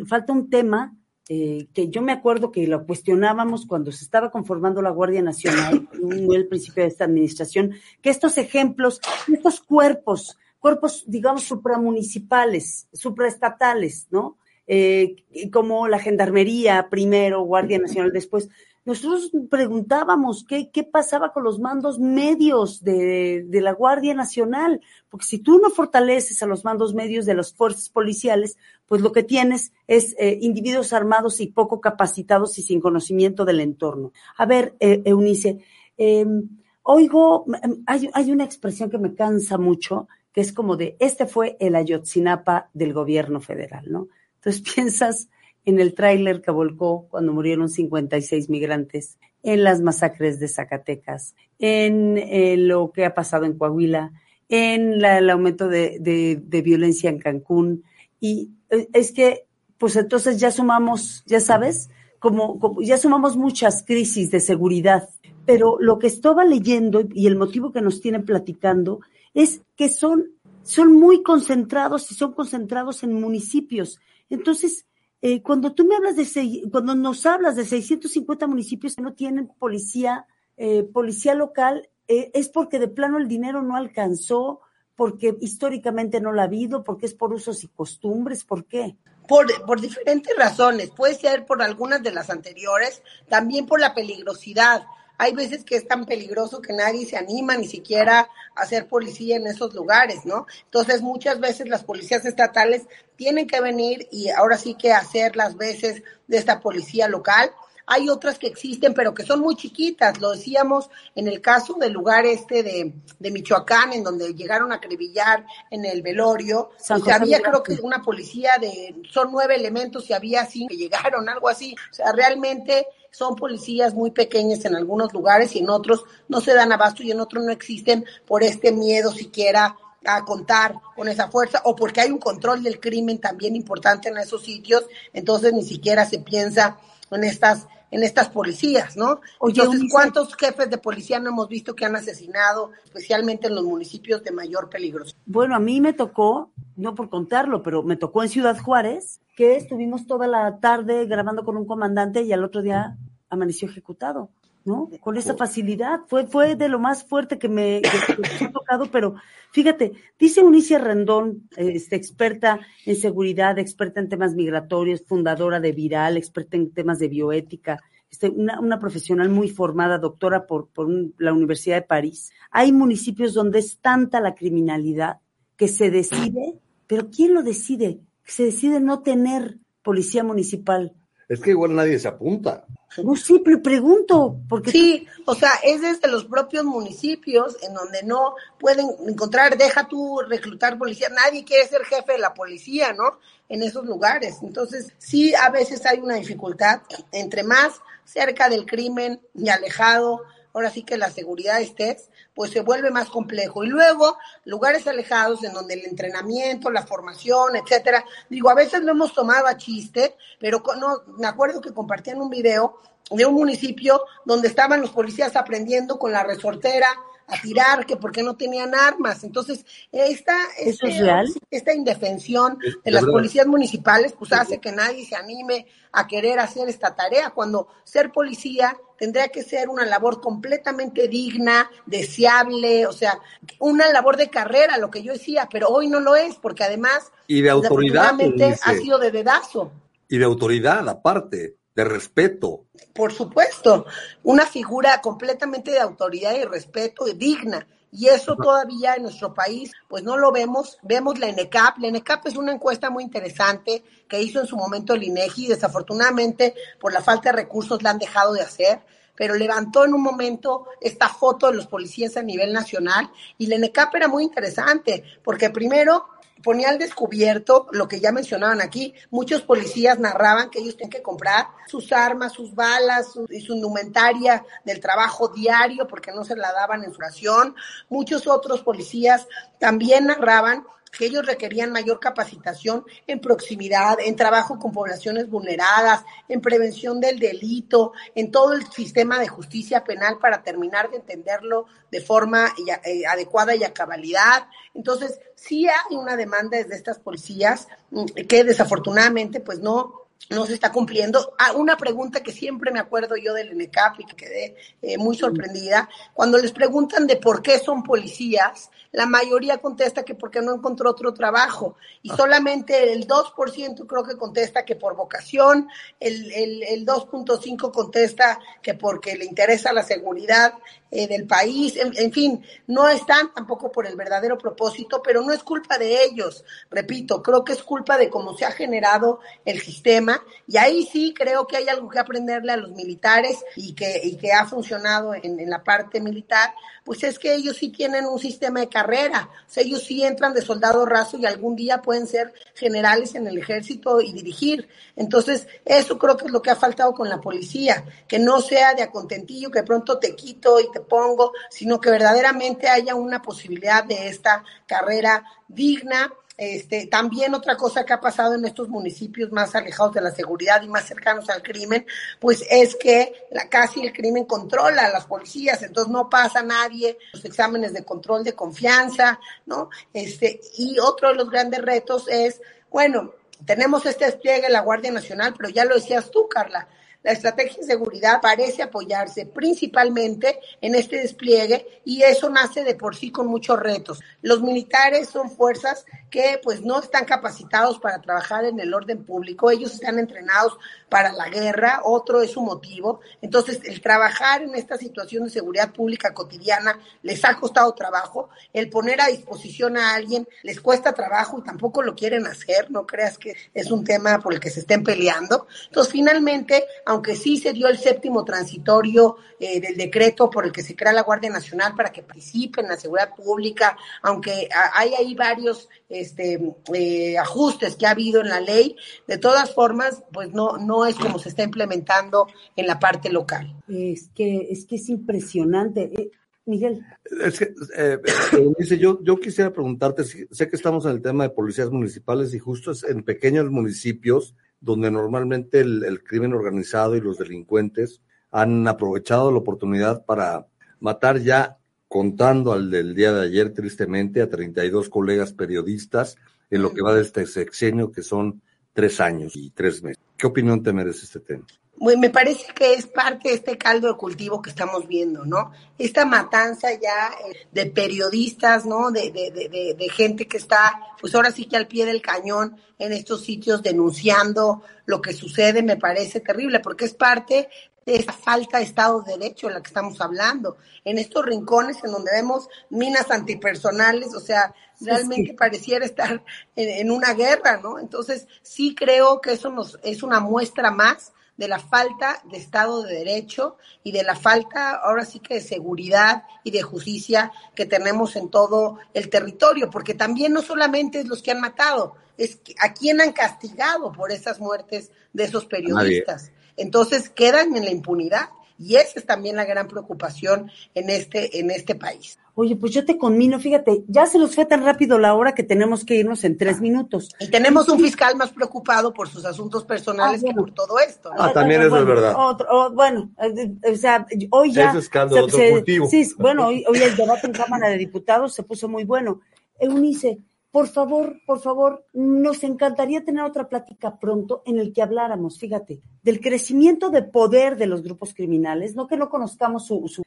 Speaker 2: falta un tema eh, que yo me acuerdo que lo cuestionábamos cuando se estaba conformando la Guardia Nacional, en el principio de esta administración, que estos ejemplos, estos cuerpos, cuerpos, digamos, supramunicipales, supraestatales, ¿no? Eh, como la Gendarmería primero, Guardia Nacional después, nosotros preguntábamos qué, qué pasaba con los mandos medios de, de, la Guardia Nacional, porque si tú no fortaleces a los mandos medios de las fuerzas policiales, pues lo que tienes es eh, individuos armados y poco capacitados y sin conocimiento del entorno. A ver, eh, Eunice, eh, oigo, hay, hay una expresión que me cansa mucho, que es como de, este fue el Ayotzinapa del gobierno federal, ¿no? Entonces piensas en el tráiler que volcó cuando murieron 56 migrantes, en las masacres de Zacatecas, en eh, lo que ha pasado en Coahuila, en la, el aumento de, violencia en Cancún. Y eh, es que, pues entonces ya sumamos, ya sabes, como, como ya sumamos muchas crisis de seguridad. Pero lo que estaba leyendo y el motivo que nos tienen platicando es que son, son muy concentrados y son concentrados en municipios. Entonces, eh, cuando tú me hablas de, cuando nos hablas de 650 municipios que no tienen policía, eh, policía local, eh, es porque de plano el dinero no alcanzó, porque históricamente no lo ha habido, porque es por usos y costumbres, ¿por qué?
Speaker 4: Por, por diferentes razones. Puede ser por algunas de las anteriores, también por la peligrosidad hay veces que es tan peligroso que nadie se anima ni siquiera a ser policía en esos lugares, ¿no? Entonces muchas veces las policías estatales tienen que venir y ahora sí que hacer las veces de esta policía local. Hay otras que existen, pero que son muy chiquitas. Lo decíamos en el caso del lugar este de, de Michoacán, en donde llegaron a acribillar en el velorio. o sea, había creo que una policía de, son nueve elementos y había cinco que llegaron, algo así. O sea, realmente son policías muy pequeñas en algunos lugares y en otros no se dan abasto y en otros no existen por este miedo siquiera a contar con esa fuerza o porque hay un control del crimen también importante en esos sitios, entonces ni siquiera se piensa en estas en estas policías, ¿no? Entonces, ¿cuántos jefes de policía no hemos visto que han asesinado, especialmente en los municipios de mayor peligro?
Speaker 2: Bueno, a mí me tocó, no por contarlo, pero me tocó en Ciudad Juárez, que estuvimos toda la tarde grabando con un comandante y al otro día amaneció ejecutado, ¿no? Con esa facilidad. Fue, fue de lo más fuerte que me, que, ha tocado, pero fíjate, dice Unicia Rendón, este, experta en seguridad, experta en temas migratorios, fundadora de Viral, experta en temas de bioética, este, una, una, profesional muy formada, doctora por, por un, la Universidad de París. Hay municipios donde es tanta la criminalidad que se decide, pero ¿quién lo decide? Se decide no tener policía municipal
Speaker 3: es que igual nadie se apunta.
Speaker 2: No, sí, pero pregunto. Porque
Speaker 4: sí, o sea, es desde los propios municipios en donde no pueden encontrar, deja tú reclutar policía, nadie quiere ser jefe de la policía, ¿no? En esos lugares. Entonces, sí, a veces hay una dificultad. Entre más cerca del crimen y alejado, ahora sí que la seguridad estés, pues se vuelve más complejo. Y luego, lugares alejados en donde el entrenamiento, la formación, etcétera, digo, a veces lo hemos tomado a chiste, pero no, me acuerdo que compartían un video de un municipio donde estaban los policías aprendiendo con la resortera a tirar, que porque no tenían armas. Entonces, esta,
Speaker 2: este, es real?
Speaker 4: esta indefensión de las policías municipales, pues hace que nadie se anime a querer hacer esta tarea, cuando ser policía tendría que ser una labor completamente digna, deseable, o sea, una labor de carrera, lo que yo decía, pero hoy no lo es, porque además,
Speaker 3: y de autoridad,
Speaker 4: ha sido de dedazo.
Speaker 3: Y de autoridad, aparte de respeto.
Speaker 4: Por supuesto, una figura completamente de autoridad y respeto digna. Y eso todavía en nuestro país, pues no lo vemos. Vemos la ENECAP. La ENECAP es una encuesta muy interesante que hizo en su momento el INEGI. Desafortunadamente, por la falta de recursos, la han dejado de hacer. Pero levantó en un momento esta foto de los policías a nivel nacional. Y la ENECAP era muy interesante, porque primero ponía al descubierto lo que ya mencionaban aquí. Muchos policías narraban que ellos tenían que comprar sus armas, sus balas y su indumentaria del trabajo diario porque no se la daban en su. Muchos otros policías también narraban que ellos requerían mayor capacitación en proximidad, en trabajo con poblaciones vulneradas, en prevención del delito, en todo el sistema de justicia penal para terminar de entenderlo de forma eh, adecuada y a cabalidad. Entonces, sí hay una demanda desde estas policías mm, que desafortunadamente pues no no se está cumpliendo. Ah, una pregunta que siempre me acuerdo yo del NECAP y que quedé eh, muy sorprendida, cuando les preguntan de por qué son policías, la mayoría contesta que porque no encontró otro trabajo. Y ah. solamente el 2% creo que contesta que por vocación, el, el, el 2.5 contesta que porque le interesa la seguridad eh, del país, en, en, fin, no están tampoco por el verdadero propósito, pero no es culpa de ellos, repito, creo que es culpa de cómo se ha generado el sistema y ahí sí creo que hay algo que aprenderle a los militares y que, y que ha funcionado en, en la parte militar, pues es que ellos sí tienen un sistema de carrera, o sea, ellos sí entran de soldado raso y algún día pueden ser generales en el ejército y dirigir. Entonces, eso creo que es lo que ha faltado con la policía, que no sea de acontentillo, que pronto te quito y te pongo, sino que verdaderamente haya una posibilidad de esta carrera digna este, también otra cosa que ha pasado en estos municipios más alejados de la seguridad y más cercanos al crimen, pues es que la, casi el crimen controla a las policías, entonces no pasa nadie, los exámenes de control de confianza, ¿no? Este, y otro de los grandes retos es, bueno, tenemos este despliegue de la Guardia Nacional, pero ya lo decías tú, Carla, la estrategia de seguridad parece apoyarse principalmente en este despliegue y eso nace de por sí con muchos retos. Los militares son fuerzas que pues no están capacitados para trabajar en el orden público, ellos están entrenados para la guerra, otro es su motivo. Entonces, el trabajar en esta situación de seguridad pública cotidiana les ha costado trabajo, el poner a disposición a alguien les cuesta trabajo y tampoco lo quieren hacer, no creas que es un tema por el que se estén peleando. Entonces, finalmente, aunque sí se dio el séptimo transitorio eh, del decreto por el que se crea la Guardia Nacional para que participe en la seguridad pública, aunque hay ahí varios este, eh, ajustes que ha habido en la ley, de todas formas, pues no, no es como se está implementando en la parte local.
Speaker 2: Es que es, que es impresionante. Eh, Miguel.
Speaker 3: Es que, eh, dice, yo, yo quisiera preguntarte, sé que estamos en el tema de policías municipales y justo es en pequeños municipios donde normalmente el, el crimen organizado y los delincuentes han aprovechado la oportunidad para matar ya contando al del día de ayer, tristemente, a 32 colegas periodistas en lo que va de este sexenio, que son tres años y tres meses. ¿Qué opinión te merece este tema?
Speaker 4: me parece que es parte de este caldo de cultivo que estamos viendo, ¿no? Esta matanza ya eh, de periodistas, ¿no? De, de, de, de, gente que está, pues ahora sí que al pie del cañón en estos sitios denunciando lo que sucede, me parece terrible, porque es parte esa falta de Estado de Derecho de la que estamos hablando. En estos rincones en donde vemos minas antipersonales, o sea, realmente pareciera estar en, en, una guerra, ¿no? Entonces, sí creo que eso nos es una muestra más de la falta de Estado de Derecho y de la falta, ahora sí que de seguridad y de justicia que tenemos en todo el territorio, porque también no solamente es los que han matado, es a quien han castigado por esas muertes de esos periodistas. Entonces quedan en la impunidad y esa es también la gran preocupación en este, en este país.
Speaker 2: Oye, pues yo te conmino, fíjate, ya se nos fue tan rápido la hora que tenemos que irnos en tres minutos.
Speaker 4: Y tenemos un fiscal más preocupado por sus asuntos personales ah, bueno. que por todo esto. ¿no?
Speaker 3: Ah, también eso
Speaker 2: bueno,
Speaker 3: es verdad.
Speaker 2: Otro, oh, bueno, o sea, hoy ya.
Speaker 3: Ese escándalo,
Speaker 2: se,
Speaker 3: otro cultivo.
Speaker 2: Sí, bueno, hoy, hoy el debate en Cámara de Diputados se puso muy bueno. Eunice, por favor, por favor, nos encantaría tener otra plática pronto en el que habláramos, fíjate, del crecimiento de poder de los grupos criminales, no que no conozcamos su, su,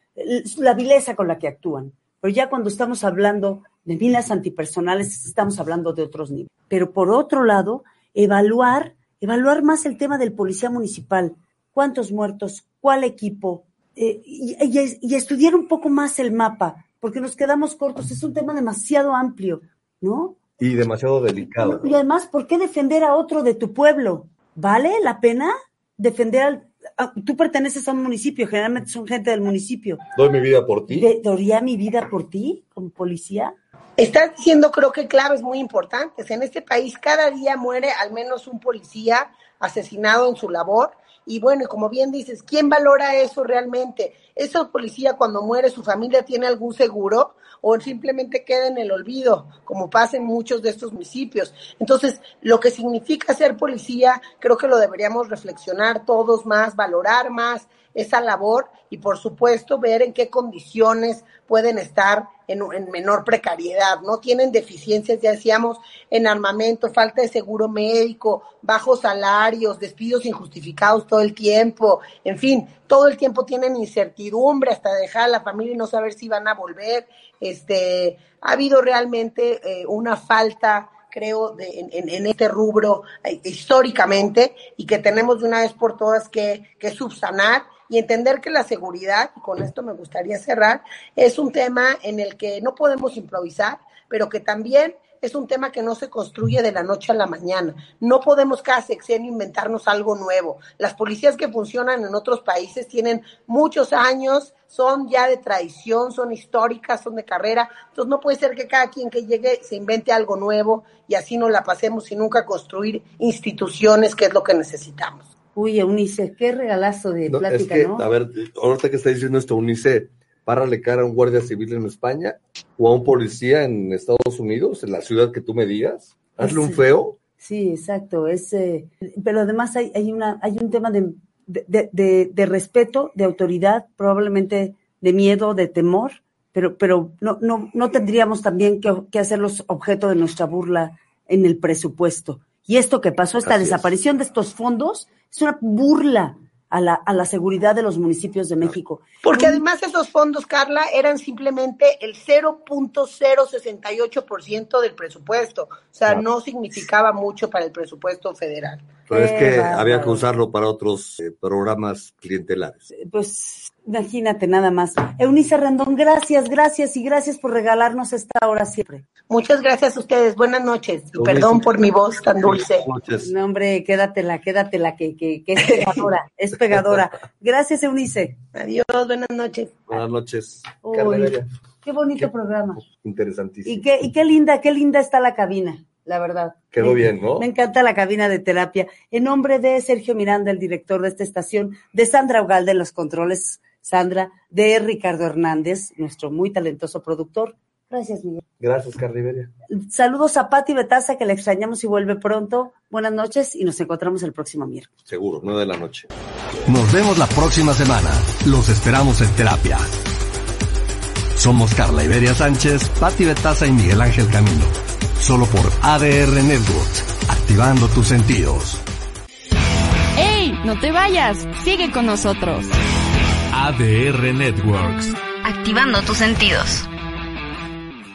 Speaker 2: la vileza con la que actúan, pero ya cuando estamos hablando de minas antipersonales, estamos hablando de otros niveles. Pero por otro lado, evaluar, evaluar más el tema del policía municipal, cuántos muertos, cuál equipo, eh, y, estudiar un poco más el mapa, porque nos quedamos cortos, es un tema demasiado amplio, ¿no?
Speaker 3: Y demasiado delicado.
Speaker 2: Y además, ¿por qué defender a otro de tu pueblo? ¿Vale la pena defender al... A, tú perteneces a un municipio, generalmente son gente del municipio.
Speaker 3: ¿Doy mi vida por ti?
Speaker 2: ¿De, ¿Doría mi vida por ti como policía?
Speaker 4: Estás diciendo, creo que claves muy importantes. En este país cada día muere al menos un policía asesinado en su labor. Y bueno, como bien dices, ¿quién valora eso realmente? ¿Ese policía cuando muere, su familia tiene algún seguro? o simplemente queda en el olvido, como pasa en muchos de estos municipios. Entonces, lo que significa ser policía, creo que lo deberíamos reflexionar todos más, valorar más esa labor y por supuesto ver en qué condiciones pueden estar en, menor precariedad, ¿no? Tienen deficiencias, ya decíamos, en armamento, falta de seguro médico, bajos salarios, despidos injustificados todo el tiempo, en fin, todo el tiempo tienen incertidumbre hasta dejar a la familia y no saber si van a volver. Este, ha habido realmente eh, una falta creo, de, en, este rubro eh, históricamente y que tenemos de una vez por todas que subsanar y entender que la seguridad, y con esto me gustaría cerrar, es un tema en el que no podemos improvisar, pero que también es un tema que no se construye de la noche a la mañana. No podemos cada sexenio inventarnos algo nuevo. Las policías que funcionan en otros países tienen muchos años, son ya de tradición, son históricas, son de carrera. Entonces no puede ser que cada quien que llegue se invente algo nuevo y así nos la pasemos y nunca construir instituciones, que es lo que necesitamos.
Speaker 2: Uy, Eunice, qué regalazo de plática, ¿no?
Speaker 3: A ver, ahorita que está diciendo esto, Eunice, párale cara a un guardia civil en España o a un policía en Estados Unidos, en la ciudad que tú me digas. Hazle un feo.
Speaker 2: Sí, exacto. Es, eh, pero además hay, hay, una, hay un tema de, de, de, respeto, de autoridad, probablemente de miedo, de temor, pero, pero no, no, no tendríamos también que, que hacerlos objeto de nuestra burla en el presupuesto. Y esto que pasó, esta desaparición de estos fondos, es una burla a la, a la seguridad de los municipios de México.
Speaker 4: Porque además esos fondos, Carla, eran simplemente el 0.068% del presupuesto. O sea, no significaba mucho para el presupuesto federal.
Speaker 3: Pero es que había que usarlo para otros eh, programas clientelares.
Speaker 2: Pues Imagínate nada más. Eunice Rendón, gracias, gracias y gracias por regalarnos esta hora siempre.
Speaker 4: Muchas gracias a ustedes. Buenas noches. Y perdón por mi voz tan dulce.
Speaker 2: No, hombre, quédatela, quédatela, que, que, que es pegadora, es pegadora. Gracias, Eunice.
Speaker 4: Adiós, buenas noches.
Speaker 3: Buenas noches.
Speaker 2: qué bonito programa.
Speaker 3: Interesantísimo.
Speaker 2: Y qué, y qué linda, qué linda está la cabina la verdad.
Speaker 3: Quedó bien, ¿no?
Speaker 2: Me encanta la cabina de terapia. En nombre de Sergio Miranda, el director de esta estación, de Sandra Ugalde en los controles Sandra, de Ricardo Hernández, nuestro muy talentoso productor. Gracias, Miguel.
Speaker 3: Gracias, Carriberia.
Speaker 2: Saludos a Pati Betaza, que le extrañamos y vuelve pronto. Buenas noches y nos encontramos el próximo miércoles.
Speaker 3: Seguro, nueve de la noche.
Speaker 1: Nos vemos la próxima semana. Los esperamos en terapia. Somos Carla Iberia Sánchez, Pati Betaza y Miguel Ángel Camino. Solo por ADR Networks, activando tus sentidos.
Speaker 6: ¡Ey! No te vayas, sigue con nosotros.
Speaker 1: ADR Networks.
Speaker 6: Activando tus sentidos.